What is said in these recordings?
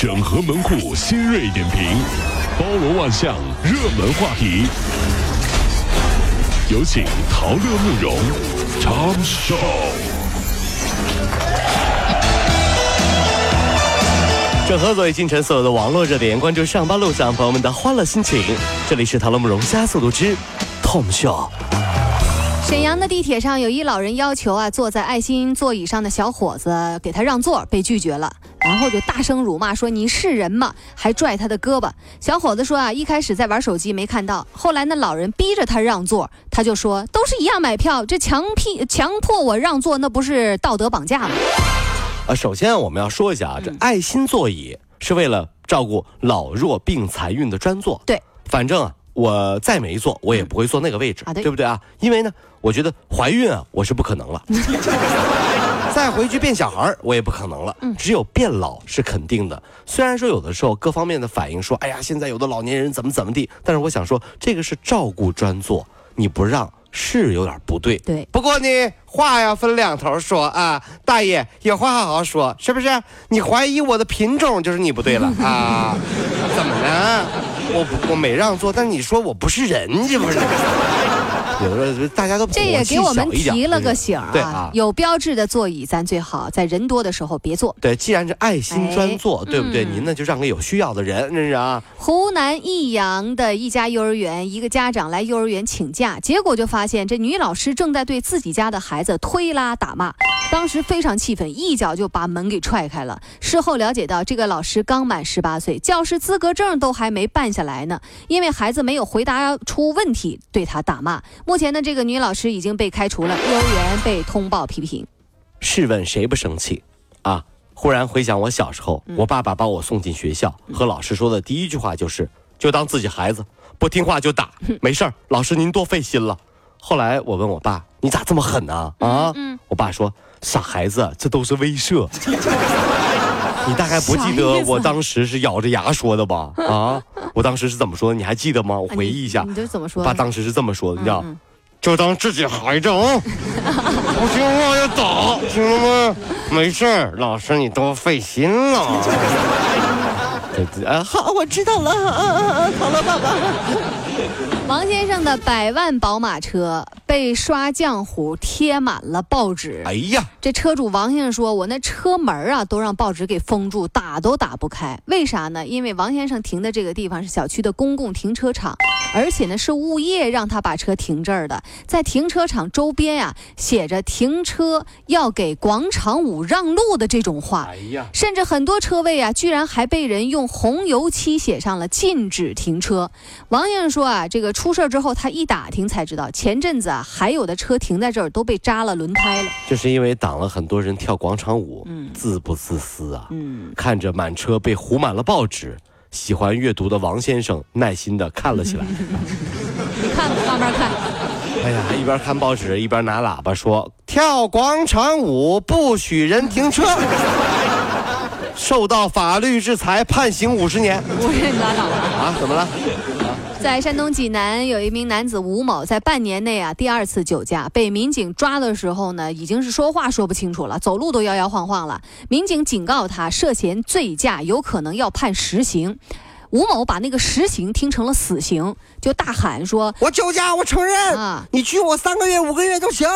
整合门户新锐点评，包罗万象，热门话题。有请陶乐慕容长寿。整合最近城所有的网络热点，关注上班路上朋友们的欢乐心情。这里是陶乐慕容加速度之 Tom Show。沈阳的地铁上有一老人要求啊，坐在爱心座椅上的小伙子给他让座，被拒绝了，然后就大声辱骂说：“你是人吗？”还拽他的胳膊。小伙子说啊，一开始在玩手机没看到，后来那老人逼着他让座，他就说：“都是一样买票，这强逼 强迫我让座，那不是道德绑架吗？”啊，首先我们要说一下啊，这爱心座椅是为了照顾老弱病残孕的专座。对，反正啊，我再没坐，我也不会坐那个位置，对不对啊？因为呢，我觉得怀孕啊，我是不可能了。再回去变小孩我也不可能了。只有变老是肯定的。虽然说有的时候各方面的反应说，哎呀，现在有的老年人怎么怎么地，但是我想说，这个是照顾专座，你不让。是有点不对，对。不过呢，话要分两头说啊，大爷有话好好说，是不是？你怀疑我的品种就是你不对了 啊？怎么了？我我没让座，但你说我不是人，这不是？有的时候大家都这也给我们提了个醒啊！对啊，有标志的座椅咱最好在人多的时候别坐。对，既然是爱心专座，对不对？您呢就让给有需要的人，真是啊。湖南益阳的一家幼儿园，一个家长来幼儿园请假，结果就发现这女老师正在对自己家的孩子推拉打骂，当时非常气愤，一脚就把门给踹开了。事后了解到，这个老师刚满十八岁，教师资格证都还没办下来呢，因为孩子没有回答出问题，对他打骂。目前呢，这个女老师已经被开除了，幼儿园被通报批评。试问谁不生气啊？忽然回想我小时候，我爸爸把我送进学校，和老师说的第一句话就是：“就当自己孩子，不听话就打，没事儿。”老师您多费心了。后来我问我爸：“你咋这么狠呢？”啊？我爸说：“傻孩子，这都是威慑。”你大概不记得我当时是咬着牙说的吧？啊，我当时是怎么说的？你还记得吗？我回忆一下。你就怎么说？爸当时是这么说的，你知道，就当自己孩子啊，不听话就打，听了吗？没事儿，老师你多费心了。啊，好，我知道了。好了，爸爸。王先生的百万宝马车被刷浆糊贴满了报纸。哎呀，这车主王先生说：“我那车门啊都让报纸给封住，打都打不开。为啥呢？因为王先生停的这个地方是小区的公共停车场，而且呢是物业让他把车停这儿的。在停车场周边呀写着停车要给广场舞让路的这种话。哎呀，甚至很多车位啊居然还被人用红油漆写上了禁止停车。王先生说啊，这个。出事之后，他一打听才知道，前阵子啊，还有的车停在这儿都被扎了轮胎了。就是因为挡了很多人跳广场舞，嗯，自不自私啊？嗯，看着满车被糊满了报纸，喜欢阅读的王先生耐心的看了起来。你 看，慢慢看。哎呀，一边看报纸一边拿喇叭说：“跳广场舞不许人停车，受到法律制裁，判刑五十年。”我也拉倒了啊？怎么了？在山东济南，有一名男子吴某，在半年内啊第二次酒驾，被民警抓的时候呢，已经是说话说不清楚了，走路都摇摇晃晃了。民警警告他，涉嫌醉驾，有可能要判实刑。吴某把那个实刑听成了死刑，就大喊说：“我酒驾，我承认啊！你拘我三个月、五个月都行，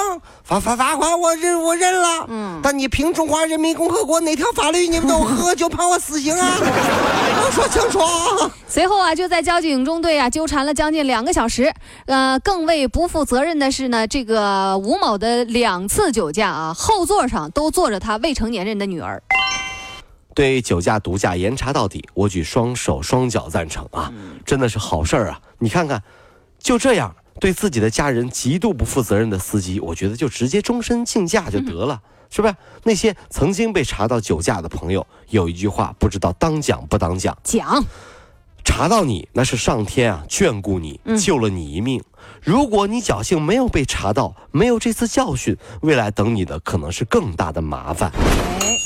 罚罚罚款我认我认了。嗯，但你凭中华人民共和国哪条法律你们都 喝酒判我死刑啊？我说清楚。”随后啊，就在交警中队啊纠缠了将近两个小时。呃，更为不负责任的是呢，这个吴某的两次酒驾啊，后座上都坐着他未成年人的女儿。对酒驾、毒驾严查到底，我举双手双脚赞成啊！真的是好事儿啊！你看看，就这样对自己的家人极度不负责任的司机，我觉得就直接终身禁驾就得了，是不是？那些曾经被查到酒驾的朋友，有一句话不知道当讲不当讲？讲。查到你那是上天啊眷顾你，救了你一命。如果你侥幸没有被查到，没有这次教训，未来等你的可能是更大的麻烦。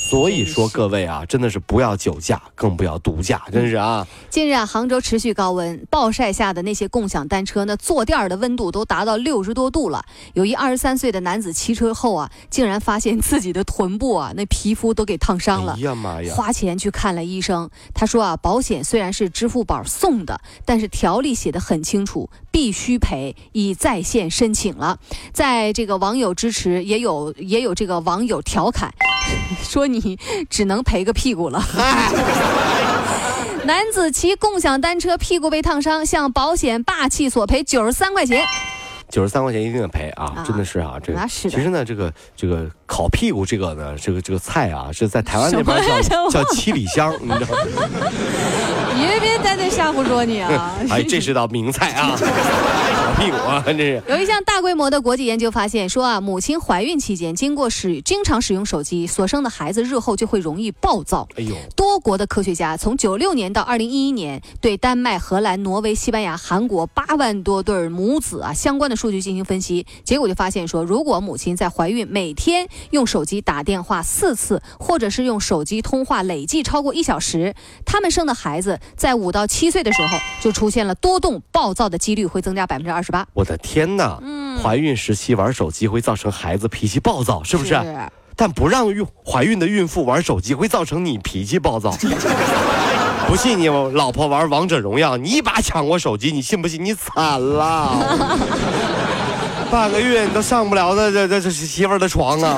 所以说，各位啊，真的是不要酒驾，更不要毒驾，真是啊。近日啊，杭州持续高温，暴晒下的那些共享单车，那坐垫的温度都达到六十多度了。有一二十三岁的男子骑车后啊，竟然发现自己的臀部啊，那皮肤都给烫伤了。哎呀妈呀！花钱去看了医生，他说啊，保险虽然是支付宝送的，但是条例写的很清楚，必须赔，已在线申请了。在这个网友支持，也有也有这个网友调侃。说你只能赔个屁股了。男子骑共享单车，屁股被烫伤，向保险霸气索赔九十三块钱。九十三块钱一定得赔啊！真的是啊，这个其实呢，这个这个烤屁股这个呢，这个这个菜啊，是在台湾那边叫叫七里香，你知道吗？你别在那瞎胡说你啊！哎，这是道名菜啊。屁股啊，这是有一项大规模的国际研究发现，说啊，母亲怀孕期间经过使经常使用手机所生的孩子，日后就会容易暴躁。哎呦，多国的科学家从九六年到二零一一年，对丹麦、荷兰、挪威、西班牙、韩国八万多对母子啊相关的数据进行分析，结果就发现说，如果母亲在怀孕每天用手机打电话四次，或者是用手机通话累计超过一小时，他们生的孩子在五到七岁的时候就出现了多动暴躁的几率会增加百分之二十。我的天哪！怀孕时期玩手机会造成孩子脾气暴躁，是不是？但不让孕怀孕的孕妇玩手机会造成你脾气暴躁。不信你老婆玩王者荣耀，你一把抢过手机，你信不信你惨了？半个月你都上不了这这这这媳妇的床啊！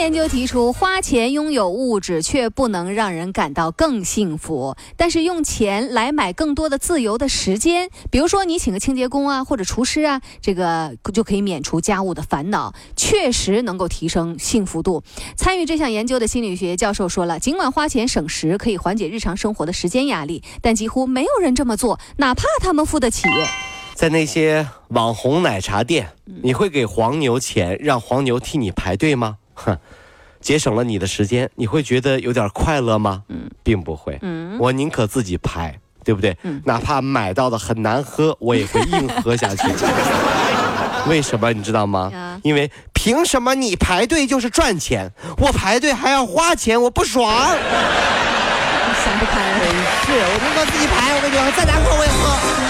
研究提出，花钱拥有物质却不能让人感到更幸福，但是用钱来买更多的自由的时间，比如说你请个清洁工啊，或者厨师啊，这个就可以免除家务的烦恼，确实能够提升幸福度。参与这项研究的心理学教授说了，尽管花钱省时可以缓解日常生活的时间压力，但几乎没有人这么做，哪怕他们付得起。在那些网红奶茶店，你会给黄牛钱，让黄牛替你排队吗？哼，节省了你的时间，你会觉得有点快乐吗？嗯，并不会。嗯，我宁可自己排，对不对？嗯，哪怕买到的很难喝，我也会硬喝下去。为什么你知道吗？因为凭什么你排队就是赚钱，我排队还要花钱，我不爽。想不开，是我宁可自己排，我跟你说，再难喝我也喝。